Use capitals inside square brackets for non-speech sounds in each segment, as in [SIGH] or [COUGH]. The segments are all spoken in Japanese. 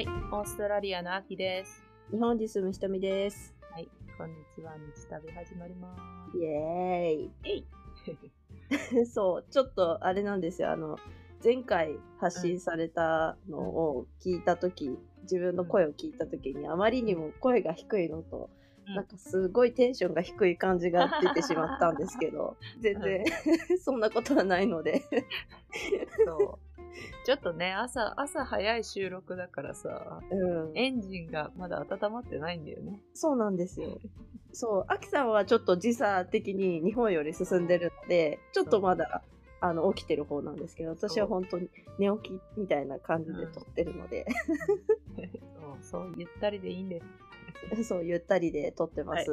はい、オーストラリアの秋です。日本に住むひとみです。はい、こんにちは。日旅始まります。イエえいーイ [LAUGHS] そう、ちょっとあれなんですよ。あの、前回発信されたのを聞いたとき、自分の声を聞いたときに、あまりにも声が低いのと、うんなんかすごいテンションが低い感じが出てしまったんですけど、[LAUGHS] 全然 [LAUGHS] そんなことはないので。そう。[LAUGHS] ちょっとね、朝、朝早い収録だからさ、うん、エンジンがまだ温まってないんだよね。そうなんですよ。[LAUGHS] そう、アキさんはちょっと時差的に日本より進んでるので、ちょっとまだ、あの、起きてる方なんですけど、私は本当に寝起きみたいな感じで撮ってるので、そう、そう、ゆったりでいいんです。[LAUGHS] そう、ゆったりで撮ってます。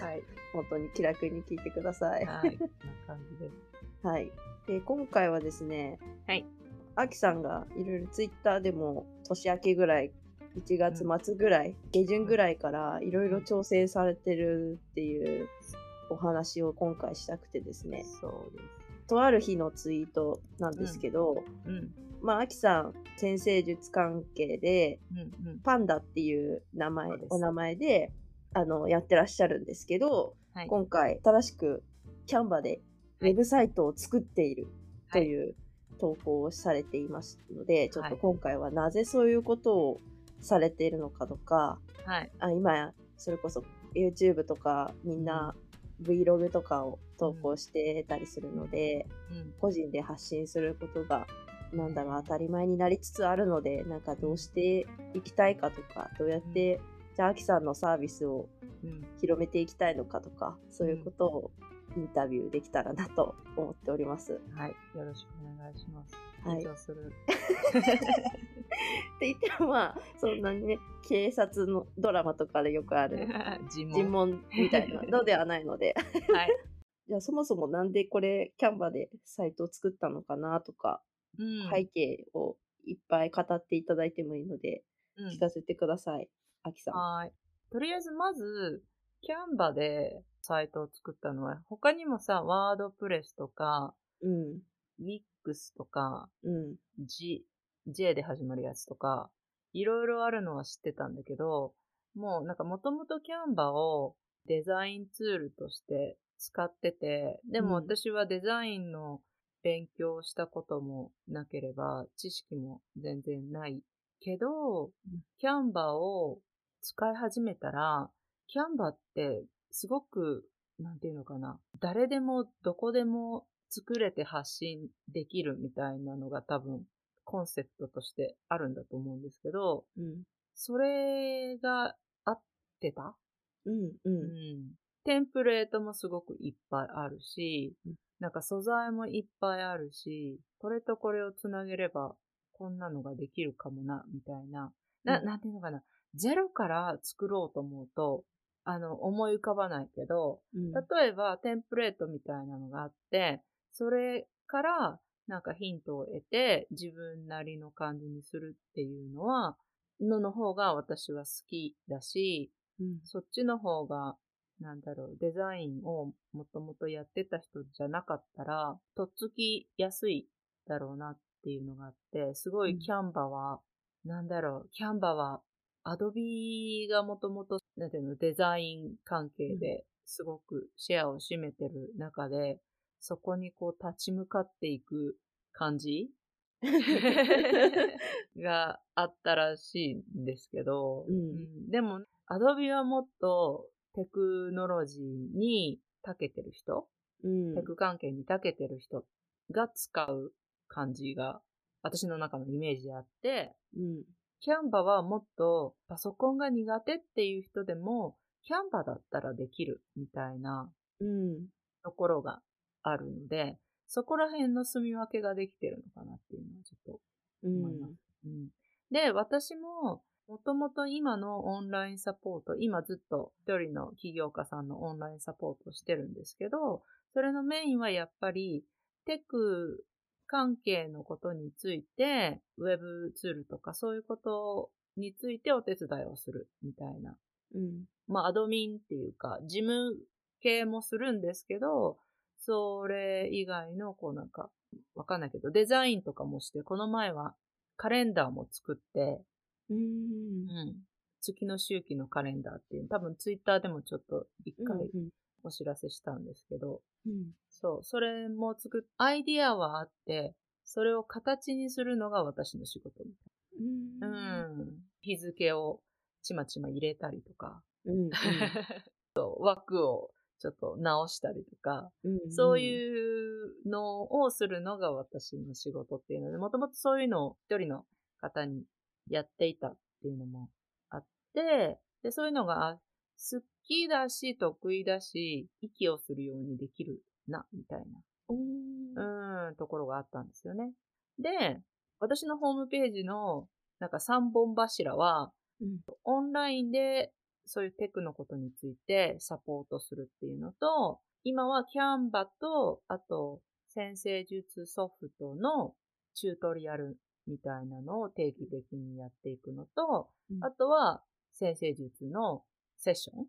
はい。本当に気楽に聞いてください。はい。こんな感じです。はい。で、今回はですね、はい。アキさんがいろいろツイッターでも年明けぐらい、1月末ぐらい、下旬ぐらいからいろいろ調整されてるっていうお話を今回したくてですね、そうです。とある日のツイートなんですけど、うん。まあ、アキさん、先生術関係で、うんうん。パンダっていう名前お名前で、あの、やってらっしゃるんですけど、はい。今回、新しく、キャンバで、ウェブサイトを作っているという投稿をされていますので、ちょっと今回はなぜそういうことをされているのかとか、はい。あ今、それこそ YouTube とかみんな Vlog とかを投稿してたりするので、うん。個人で発信することが、なんだろう、当たり前になりつつあるので、なんかどうしていきたいかとか、どうやって、じゃあ、アキさんのサービスをうん。広めていきたいのかとか、そういうことをインタビューできたらなと思っております。はい。よろしくお願いします。はい緊張する。[LAUGHS] って言ってもまあ、そんなにね、警察のドラマとかでよくある [LAUGHS] 尋問。みたいなのではないので。[LAUGHS] はい。じゃあそもそもなんでこれキャンバでサイトを作ったのかなとか、うん。背景をいっぱい語っていただいてもいいので、うん聞かせてください。アキさん。はい。とりあえず、まず、キャンバでサイトを作ったのは、他にもさ、ワードプレスとか、うん。ウィックスとか、うん。G、J で始まるやつとか、いろいろあるのは知ってたんだけど、もうなんかもともとキャンバをデザインツールとして使ってて、でもうん私はデザインの勉強をしたこともなければ、知識も全然ないけど、キャンバを使い始めたら、キャンバってすごく、なんていうのかな、誰でもどこでも作れて発信できるみたいなのが多分コンセプトとしてあるんだと思うんですけど、うん。それが合ってた？うん。う。うんん。テンプレートもすごくいっぱいあるしうん、なんか素材もいっぱいあるし、これとこれをつなげればこんなのができるかもな、みたいな。な、うんなんていうのかな。ゼロから作ろうと思うと、あの、思い浮かばないけど、うん。例えばテンプレートみたいなのがあって、それからなんかヒントを得て自分なりの感じにするっていうのは、のの方が私は好きだし、うん。そっちの方が、なんだろう、デザインをもともとやってた人じゃなかったら、とっつきやすいだろうなっていうのがあって、すごうんいキャンバは、なんだろう、キャンバは、アドビがもともと、なんていうの、デザイン関係ですごくシェアを占めてる中で、そこにこう立ち向かっていく感じ [LAUGHS] があったらしいんですけど、うんうんでも、アドビはもっとテクノロジーに長けてる人、うん。テク関係に長けてる人が使う感じが私の中のイメージであって、うん。キャンバはもっとパソコンが苦手っていう人でも、キャンバだったらできるみたいなうん。ところがあるので、そこら辺の住み分けができてるのかなっていうのはちょっとうん思います。うん、で、私も、もともと今のオンラインサポート、今ずっと一人の起業家さんのオンラインサポートをしてるんですけど、それのメインはやっぱりテク関係のことについて、ウェブツールとかそういうことについてお手伝いをするみたいな。うん。まあ、アドミンっていうか、事務系もするんですけど、それ以外の、こうなんか、わかんないけど、デザインとかもして、この前はカレンダーも作って、うーん。うん。月の周期のカレンダーっていう、多分ツイッターでもちょっと一回うんお知らせしたんですけど、うん。そう、それも作っ、アイディアはあって、それを形にするのが私の仕事みうん。たいな。うん。日付をちまちま入れたりとか、うん。[LAUGHS] そう枠をちょっと直したりとか、うん。そういうのをするのが私の仕事っていうので、もともとそういうのを一人の方にやっていたっていうのもあって、で、そういうのがあ好きだし、得意だし、息をするようにできるな、みたいうん。な、うん、ところがあったんですよね。で、私のホームページの、なんか3本柱は、うんオンラインでそういうテクのことについてサポートするっていうのと、今はキャンバと、あと、先生術ソフトのチュートリアルみたいなのを定期的にやっていくのと、うんあとは先生術のセッション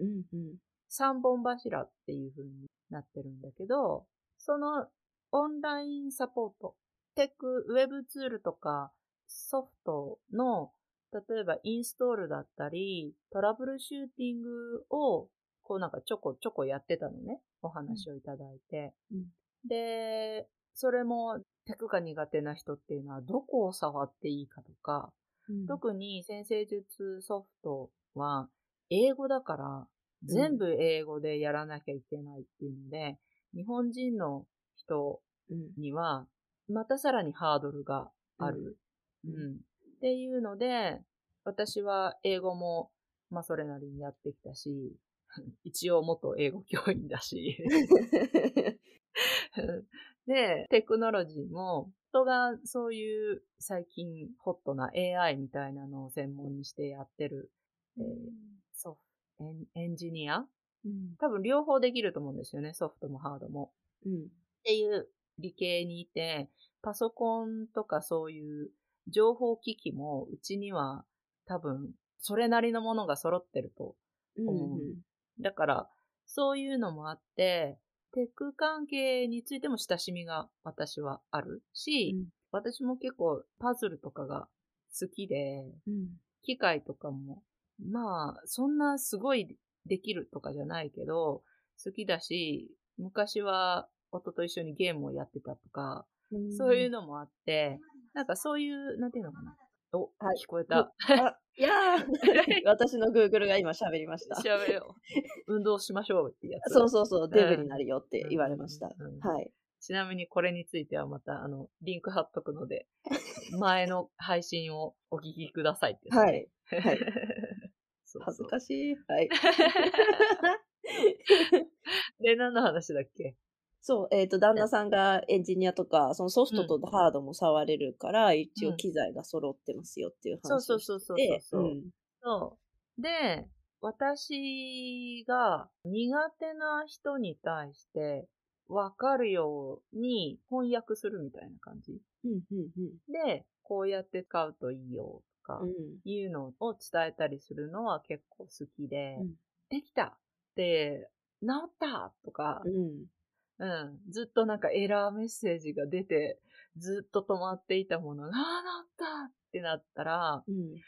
うん。うん。三本柱っていう風になってるんだけど、そのオンラインサポート、テク、ウェブツールとかソフトの、例えばインストールだったり、トラブルシューティングを、こうなんかちょこちょこやってたのね。お話をいただいて。うんで、それもテクが苦手な人っていうのはどこを触っていいかとか、うん。特に先生術ソフトは英語だから全部英語でやらなきゃいけないっていうので、日本人の人うん。にはまたさらにハードルがある。うん。うん。っていうので、私は英語もまあそれなりにやってきたし、[LAUGHS] 一応元英語教員だし、[LAUGHS] で、テクノロジーも、人がそういう最近ホットな AI みたいなのを専門にしてやってる、えーエン、ジニア？うん。多分両方できると思うんですよね、ソフトもハードも。うん。っていう理系にいて、パソコンとかそういう情報機器もうちには多分それなりのものが揃ってるとうん。だから、そういうのもあって、テック関係についても親しみが私はあるし、私も結構パズルとかが好きで、うん。機械とかも、まあ、そんなすごいできるとかじゃないけど、好きだし、昔は夫と一緒にゲームをやってたとか、うん。そういうのもあって、なんかそういう、なんていうのかな。お、はい聞こえた。あ、いやー [LAUGHS] 私の Google が今喋りました。調べよう。運動しましょうってやつ。そうそうそう、デブうんになるよって言われました。はい。ちなみにこれについてはまた、あの、リンク貼っとくので、[LAUGHS] 前の配信をお聞きくださいってはい。はい。[LAUGHS] 恥ずかしい。はい。[LAUGHS] で、何の話だっけ？[LAUGHS] そう、えっ、と、旦那さんがエンジニアとか、そのソフトとハードも触れるから、一応機材が揃ってますよっていうそう話をしそうそうそうて、そう。うんそう。で、私が苦手な人に対して分かるように翻訳するみたいな感じ。うん、うん、で、こうやって使うといいよとかうん。いうのを伝えたりするのは結構好きで、うんできたって、治ったとかう、ん。うん、ずっとなんかエラーメッセージが出て、ずっと止まっていたものが、ああ、治ったってなったら、うん。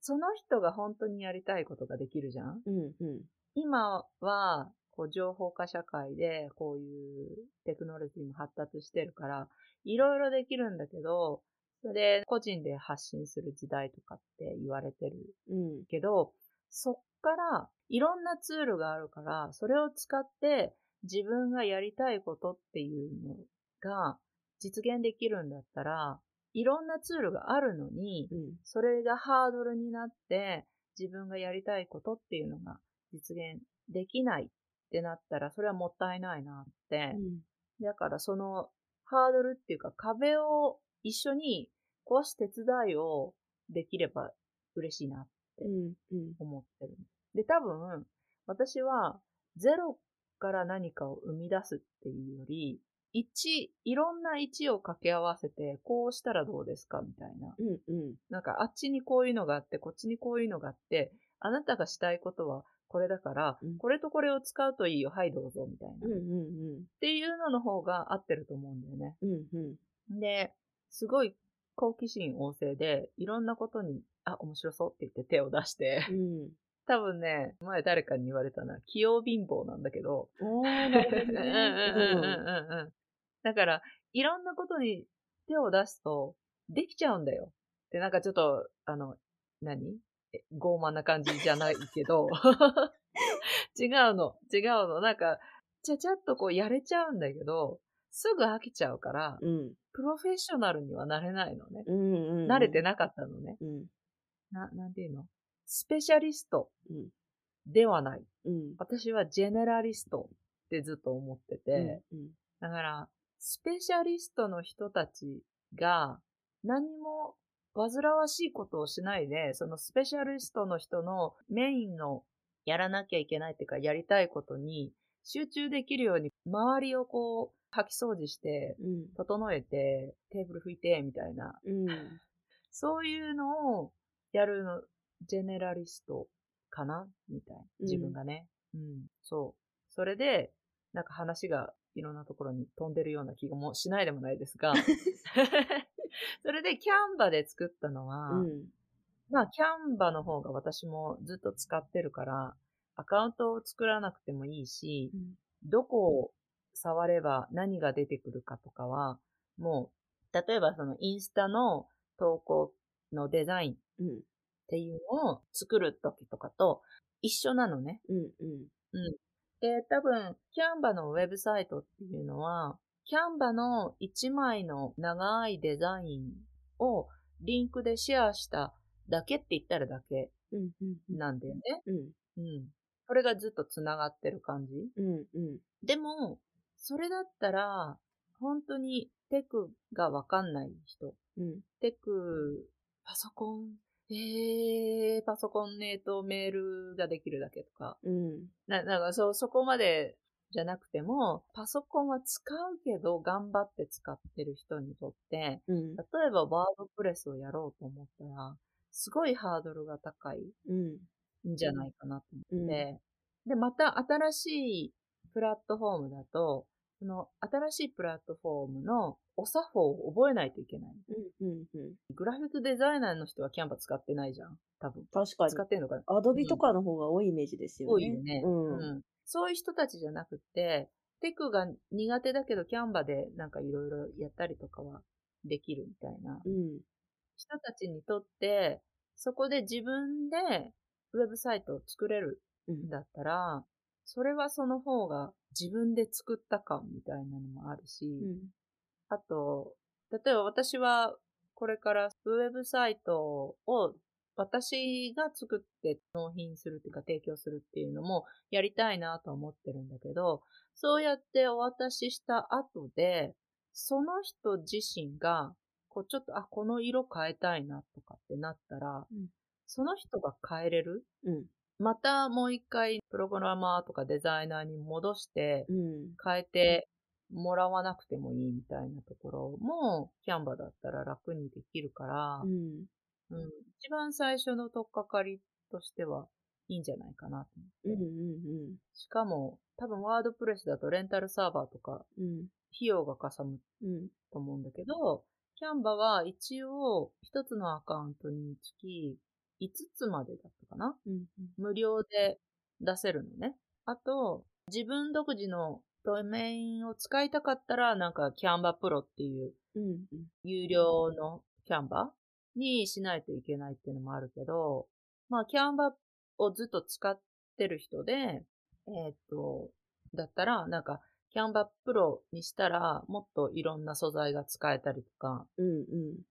その人が本当にやりたいことができるじゃん？うん。うん。今は、こう、情報化社会で、こういうテクノロジーも発達してるから、いろいろできるんだけど、それ、個人で発信する時代とかって言われてるうん。けど、そっから、いろんなツールがあるから、それを使って自分がやりたいことっていうのが実現できるんだったら、いろんなツールがあるのに、うん。それがハードルになって、自分がやりたいことっていうのが実現できないってなったら、それはもったいないなって。だからそのハードルっていうか壁を一緒に壊す手伝いをできれば嬉しいなうん。うん。思ってる。で、多分、私はゼロから何かを生み出すっていうより、一、いろんな一を掛け合わせて、こうしたらどうですかみたいな。うん。うん。なんかあっちにこういうのがあって、こっちにこういうのがあって、あなたがしたいことはこれだから、うんこれとこれを使うといいよ、はいどうぞ、みたいな。うん。っうん。ていうのの方が合ってると思うんだよね。うん。うん。で、すごい好奇心旺盛で、いろんなことに、あ、面白そうって言って手を出して、うん。多分ね、前誰かに言われたな、器用貧乏なんだけど。だから、いろんなことに手を出すと、できちゃうんだよ。で、なんかちょっと、あの、何？え傲慢な感じじゃないけど、[LAUGHS] 違うの、違うの。なんか、ちゃちゃっとこうやれちゃうんだけど、すぐ飽きちゃうから、うん。プロフェッショナルにはなれないのね。うんうんうん。慣れてなかったのね。うん。な、なんていうの？スペシャリストうん。ではない。うん。私はジェネラリストってずっと思ってて、うん。だから、スペシャリストの人たちが何も煩わしいことをしないで、そのスペシャリストの人のメインのやらなきゃいけないっていうか、やりたいことに集中できるように、周りをこう、掃き掃除して、うん。整えて、テーブル拭いて、みたいな。うん。[LAUGHS] そういうのをやるの、ジェネラリストかな？みたいな。自分がね。うん、そう。それで、なんか話がいろんなところに飛んでるような気もしないでもないですが、[LAUGHS] それでキャンバで作ったのは、うん。まあキャンバの方が私もずっと使ってるから、アカウントを作らなくてもいいし、どこを触れば何が出てくるかとかは、もう、例えばそのインスタの投稿のデザインっうん。ていうのを作るときとかと一緒なのね。うん。うん。で、多分、キャンバのウェブサイトっていうのは、キャンバの1枚の長いデザインをリンクでシェアしただけって言ったらだけうん。うん。なんだよね。うん。うん。それがずっと繋がってる感じ。うん。うん。でも、それだったら、本当にテクがわかんない人。うん。テク、パソコン、えー、パソコンねえとメールができるだけとか。うん。な、なんかそう、そこまでじゃなくても、パソコンは使うけど頑張って使ってる人にとって、うん。例えばワードプレスをやろうと思ったら、すごいハードルが高いうん。んじゃないかなと思うん。って、で、また新しいプラットフォームだと、その新しいプラットフォームのお作法を覚えないといけない。うん。うん。うん。グラフィックデザイナーの人はキャンバ使ってないじゃん。多分。確かに使。ってんのかな？アドビとかの方が多いイメージですよね。多いよね。うん。うんそういう人たちじゃなくて、テクが苦手だけどキャンバでなんかいろいろやったりとかはできるみたいなうん。人たちにとって、そこで自分でウェブサイトを作れるうんんだったら、それはその方が自分で作った感みたいなのもあるし、うん。あと、例えば私はこれからウェブサイトを私が作って納品するっていうか提供するっていうのもやりたいなと思ってるんだけど、そうやってお渡しした後で、その人自身が、こうちょっと、あ、この色変えたいなとかってなったら、うんその人が変えれる？うん。またもう一回プログラマーとかデザイナーに戻してうん。変えてもらわなくてもいいみたいなところもキャンバだったら楽にできるから、うん。うん一番最初の取っかかりとしてはいいんじゃないかなと思って。うん。うん。しかも多分ワードプレスだとレンタルサーバーとかうん。費用がかさむうん。と思うんだけど、キャンバは一応一つのアカウントにつき5つまでだったかな？うん。無料で出せるのね。あと、自分独自のドメインを使いたかったら、なんかキャンバプロっていううん。有料のキャンバにしないといけないっていうのもあるけど、まあキャンバをずっと使ってる人で、えーっと、だったら、なんか、キャンバプロにしたら、もっといろんな素材が使えたりとか、うん。うん。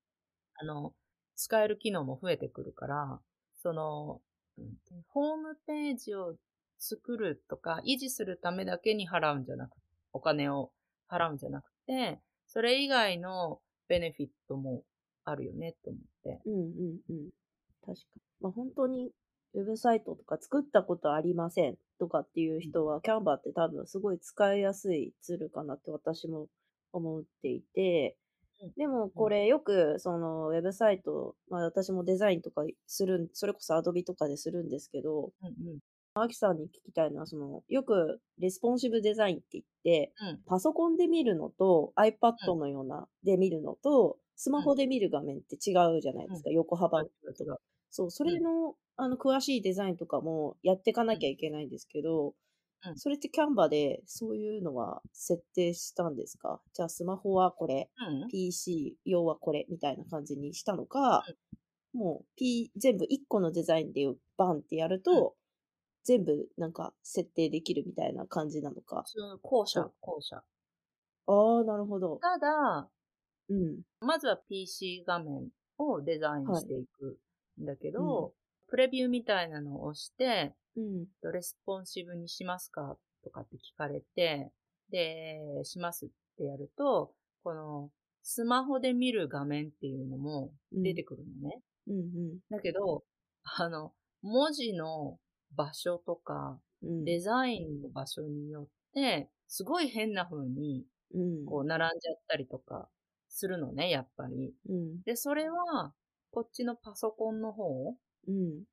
あの、使える機能も増えてくるから、その、うんホームページを作るとか、維持するためだけに払うんじゃなくお金を払うんじゃなくて、それ以外のベネフィットもあるよね、と思って。うん。うん。うん。確かに。まあ本当に、ウェブサイトとか作ったことありませんとかっていう人は、キャンバーって多分すごい使いやすいツールかなって私も思っていてうん、でもこれよくそのウェブサイト、まあ私もデザインとかするん、それこそアドビとかでするんですけど、うんうん。アキさんに聞きたいのは、その、よくレスポンシブデザインって言って、うん。パソコンで見るのと iPad のようなで見るのと、スマホで見る画面って違うじゃないですか、横幅とか。そう、それの、あの、詳しいデザインとかもやっていかなきゃいけないんですけど、うんそれって Canva でそういうのは設定したんですか？じゃあスマホはこれ、うん。PC 用はこれみたいな感じにしたのか、もう、P、全部1個のデザインでバンってやると、全部なんか設定できるみたいな感じなのか？後者後者。ああ、なるほど。ただ、うん。まずは PC 画面をデザインしていくんだけど、プレビューみたいなのを押して、うん。レスポンシブにしますか？とかって聞かれて、で、しますってやると、このスマホで見る画面っていうのも出てくるのね。うんうん。だけど、あの、文字の場所とか、うん。デザインの場所によって、すごい変な風に、うん。こう、並んじゃったりとかするのね、やっぱり。うん。で、それは、こっちのパソコンの方うん。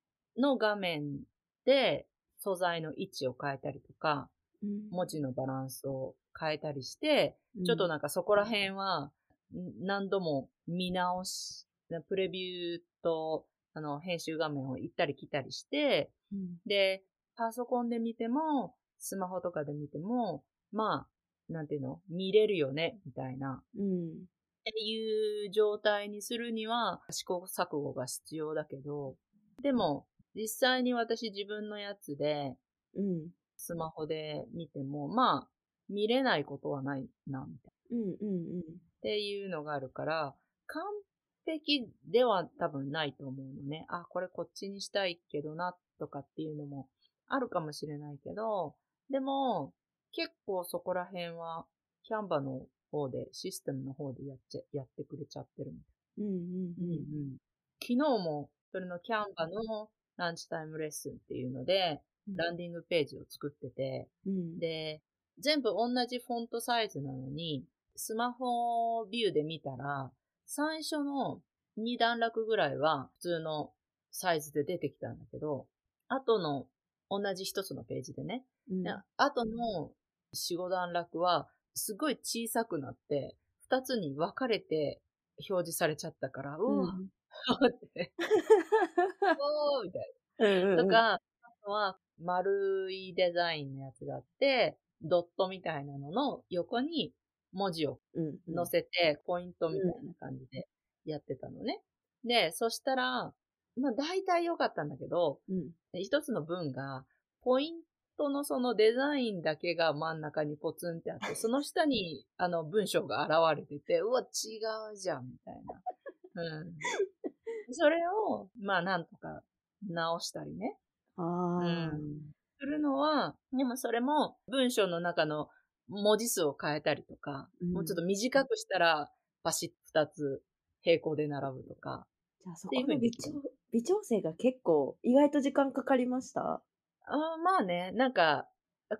の画面で素材の位置を変えたりとか、うん。文字のバランスを変えたりして、ちょっとなんかそこら辺は、ん何度も見直し、プレビューと、あの、編集画面を行ったり来たりして、うん。で、パソコンで見ても、スマホとかで見ても、まあ、なんていうの見れるよねみたいな。うん。っていう状態にするには試行錯誤が必要だけど、でも、実際に私自分のやつで、うん。スマホで見ても、まあ、見れないことはないな、みたいな。うん。うん。っていうのがあるから、完璧では多分ないと思うのね。あ、これこっちにしたいけどな、とかっていうのもあるかもしれないけど、でも、結構そこら辺は、キャンバの方で、システムの方でやっちゃ、やってくれちゃってるみたい。うん。うん。うん昨日も、それのキャンバのランチタイムレッスンっていうので、ランディングページを作ってて、うん。で、全部同じフォントサイズなのに、スマホビューで見たら、最初の2段落ぐらいは普通のサイズで出てきたんだけど、後の同じ一つのページでね、うん。の4、5段落はすごい小さくなって、2つに分かれて表示されちゃったから、うわ、って、[LAUGHS] おーみたいうん。な。とか、あとは丸いデザインのやつがあって、ドットみたいなのの横に文字をうん。載せて、ポイントみたいな感じでやってたのね。で、そしたら、まあ大体良かったんだけど、うん。一つの文が、ポイントのそのデザインだけが真ん中にポツンってあって、その下に [LAUGHS] あの文章が現れてて、うわ、違うじゃん、みたいな。うん。それを、まあなんとか直したりね。あうあ。ん。するのは、でもそれも文章の中の文字数を変えたりとか、うんもうちょっと短くしたらパシッ二つ平行で並ぶとか。じゃあそこの微調微調整が結構意外と時間かかりました？あーまあね、なんか、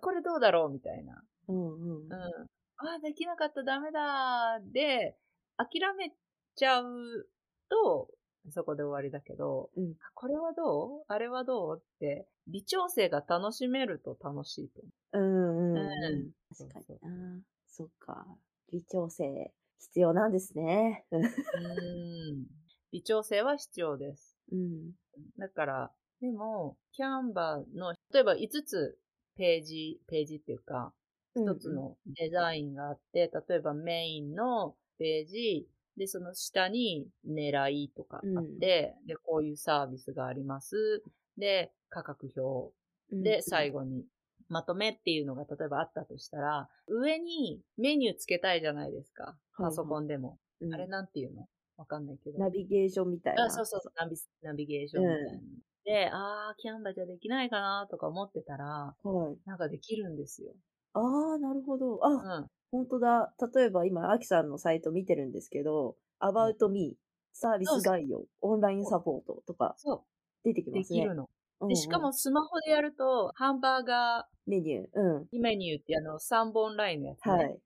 これどうだろうみたいな。うんうんうん。ああ、できなかった、ダメだ。で、諦めちゃうと、そこで終わりだけど、うんあこれはどう？あれはどう？って、微調整が楽しめると楽しいと思うんうんう。うん。確かにな。そっか。微調整必要なんですね。うん。微調整は必要です。うん。だから、でも、キャンバーの、例えば5つページ、ページっていうか、一つのデザインがあって、例えばメインのページ、で、その下に狙いとかあって、で、こういうサービスがあります。で、価格表。うんで、最後にまとめっていうのが例えばあったとしたら、上にメニューつけたいじゃないですか。パソコンでも。うんあれなんていうの？わかんないけど。ナビゲーションみたいな。あそうそうそうナビ、ナビゲーションみたいな。で、あー、キャンバーじゃできないかなとか思ってたら、はい。なんかできるんですよ。ああ、なるほど。うあ、ん。本当だ。例えば今、アキさんのサイト見てるんですけど、About Me、サービス概要、オンラインサポートとかそ出てきう、ますね。できるの。で、しかもスマホでやると、ハンバーガメニュー。うん。ーメニューってあの3本ラインのやつね。はい。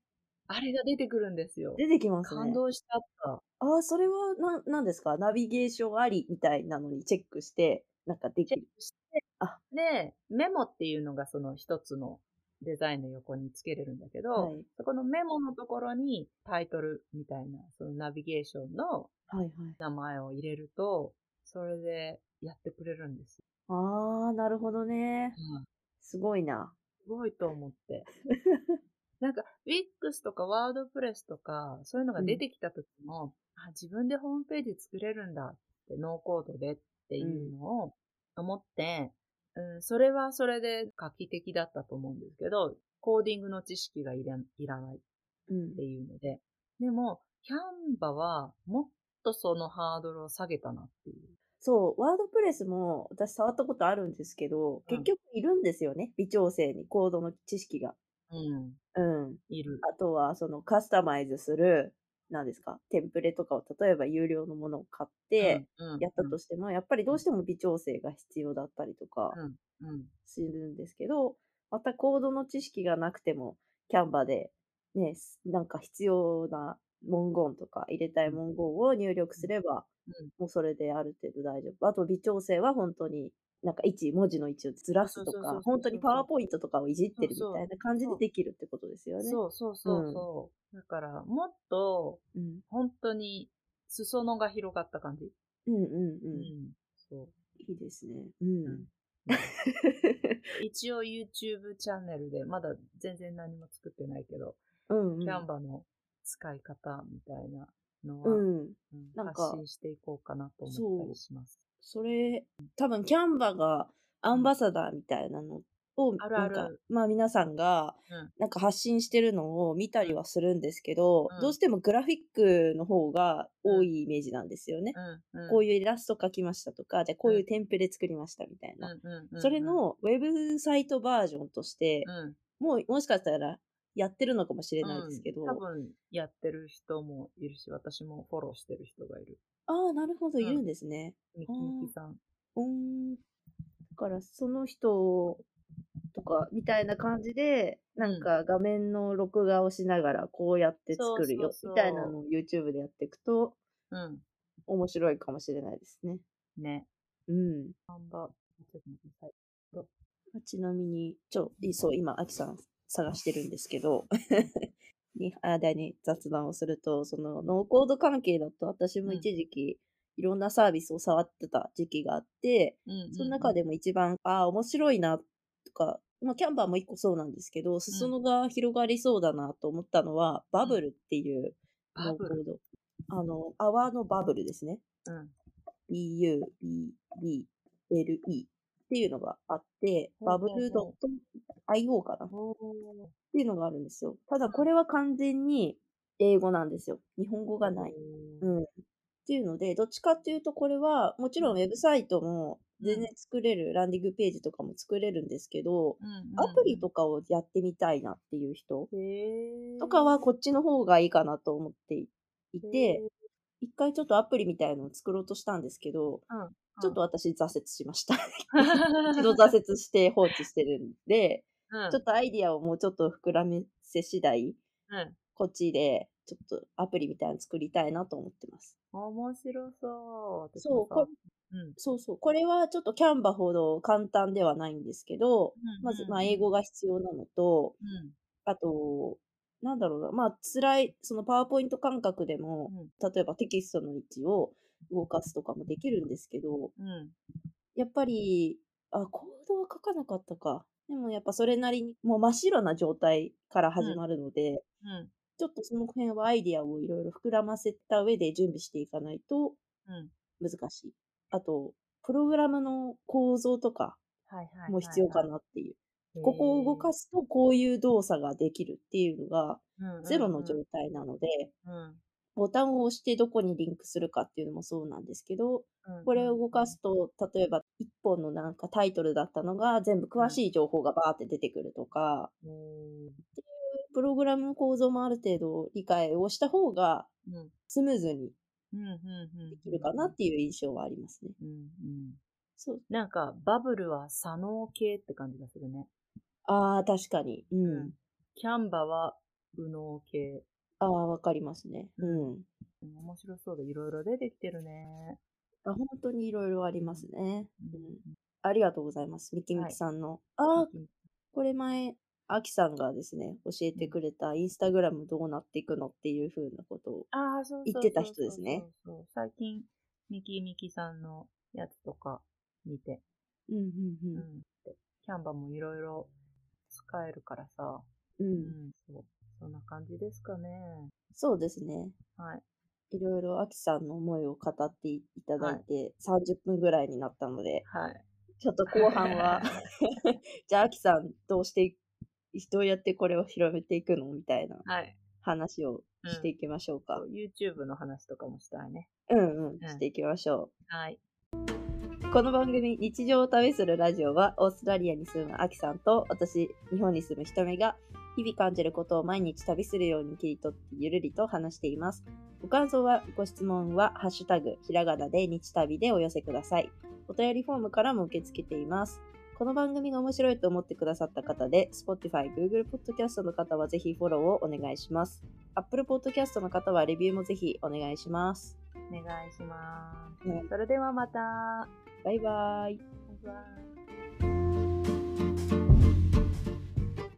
あれが出てくるんですよ。出てきますね。感動しちゃった。ああ、それは、な、なんですか？ナビゲーションありみたいなのにチェックして、なんかできる。チェックしてあ、で、メモっていうのがその一つのデザインの横につけれるんだけど、はいそこのメモのところにタイトルみたいな、そのナビゲーションのはいはい。名前を入れると、それでやってくれるんですよ。あー、なるほどね。うんすごいな。すごいと思って。[LAUGHS] なんか、Wix とか WordPress とか、そういうのが出てきた時も、あ、自分でホームページ作れるんだって、ノーコードでっていうのを思って、うん、それはそれで画期的だったと思うんですけど、コーディングの知識がいらいらないうんっていうので。でも、キャンバはもっとそのハードルを下げたなっていう。そう、ワードプレスも私触ったことあるんですけど、結局いるんですよね。微調整に、コードの知識が。うん、うん。いる。あとは、そのカスタマイズする、何ですか、テンプレとかを、例えば有料のものを買って、うん、やったとしても、やっぱりどうしても微調整が必要だったりとかするんですけど、またコードの知識がなくても、キャンバで、ね、なんか必要な文言とか入れたい文言を入力すれば、うん。もうそれである程度大丈夫。あと微調整は本当に、なんか位置、文字の位置をずらすとか本当にパワーポイントとかをいじってるみたいな感じでできるってことですよね。そうそうそうそう。だから、もっと、うん。本当に、裾野が広がった感じ。うんうんう。うんそいいですね。うん。うんう。一応 YouTube チャンネルで、まだ全然何も作ってないけど、うんうん。キャンバの使い方みたいなのは、うん。発信していこうかなと思ったりします。それ、多分キャンバがアンバサダーみたいなのを、あるあるなんか、まあ皆さんが、うん。なんか発信してるのを見たりはするんですけど、うん。どうしてもグラフィックの方が多いイメージなんですよね。うん。うん。こういうイラスト描きましたとか、じゃあこういうテンプレ作りましたみたいな。うんそれ、のウェブサイトバージョンとして、うん。もうもしかしたらやってるのかもしれないですけど、うん多分やってる人もいるし、私もフォローしてる人がいる。ああ、なるほど、うんいるん。ですね。ミキミキさん。うーん。だから、その人とか、みたいな感じで、なんか画面の録画をしながら、こうやって作るよみたいなのを YouTube でやっていくと、うん。面白いかもしれないですね。ね。うん。ちなみに、ちょ、いそう、今、アキさん探してるんですけど、[LAUGHS] に、間に雑談をすると、その、ノーコード関係だと、私も一時期、いろんなサービスを触ってた時期があって、うんうんうんその中でも一番、ああ、面白いな、とか、まあ、キャンバーも一個そうなんですけど、裾野が広がりそうだなと思ったのは、バブルっていうノーコード。あの、泡のバブルですね。うん。bu, b, b, l, e っていうのがあって、バブル .io かなっていうのがあるんですよ。ただこれは完全に英語なんですよ。日本語がない。うん。っていうので、どっちかっていうとこれは、もちろんウェブサイトも全然作れる、ランディングページとかも作れるんですけど、うんうんうんアプリとかをやってみたいなっていう人とかはこっちの方がいいかなと思っていへて、一回ちょっとアプリみたいのを作ろうとしたんですけど、ーうん。ちょっと私挫折しました。う [LAUGHS] ん一度挫折して放置してるんで、うん。ちょっとアイディアをもうちょっと膨らめせ次第、うん。こっちでちょっとアプリみたいなの作りたいなと思ってます。面白そう。私そう、うんそうそう。これはちょっとキャンバほど簡単ではないんですけど、まず、まあ、英語が。が必要なのと、うんあと、なんだろうな、まあ、辛い、そのパワーポイント感覚でも、うん例えばテキストの位置を動かすとかもできるんですけど、うんやっぱり、あ、コードは書かなかったか。でもやっぱそれなりに、もう真っ白な状態から始まるので、うんちょっとその辺はアイディアをいろいろ膨らませた上で準備していかないとうん。難しい。あと、プログラムの構造とかも必要かなっていう。ここを動かすとこういう動作ができるっていうのがゼロの状態なので、うん。ボタンを押してどこにリンクするかっていうのもそうなんですけど、うんこれを動かすと、例えば一本のなんかタイトルだったのが全部詳しい情報がバーって出てくるとか、うんプログラムの構造もある程度理解をした方がうんスムーズにできるかなっていう印象はありますね。うんうんそう。なんか、バブルは左脳系って感じがするね。ああ、確かに。うん。うんキャンバは右脳系。ああ、わかりますね。うん。うん面白そうでいろいろ出てきてるね。あ本当にいろいろありますね。うんうんありがとうございます。ミキミキさんの。ああ、これ前、アキさんがですね、教えてくれたインスタグラムどうなっていくのっていう風なことを言ってた人ですね。最近、ミキミキさんのやつとか見て、うんうんうん。でキャンバもいろいろ使えるからさ、うん。う。うんん、そう。そんな感じですかね。そうですね。はい。いろいろアキさんの思いを語っていただいて、30分ぐらいになったので、はい。ちょっと後半は [LAUGHS] [LAUGHS] じゃあアキさんどうしてい、どうやってこれを広めていくの？みたいなはい。話をしていきましょうか。そう YouTube の話とかもしたいね。うんうん、うんしていきましょはい。う。この番組、日常を旅するラジオは、オーストラリアに住むアキさんと、私、日本に住むひとめが、日々感じることを毎日旅するように切り取ってゆるりと話しています。ご感想は、ご質問は、ハッシュタグ、ひらがなで日旅でお寄せください。お便りフォームからも受け付けています。この番組が面白いと思ってくださった方で、Spotify、Google Podcast の方はぜひフォローをお願いします。Apple Podcast の方はレビューもぜひお願いします。お願いします。うんそれではまた。バイバイ。バイバイ。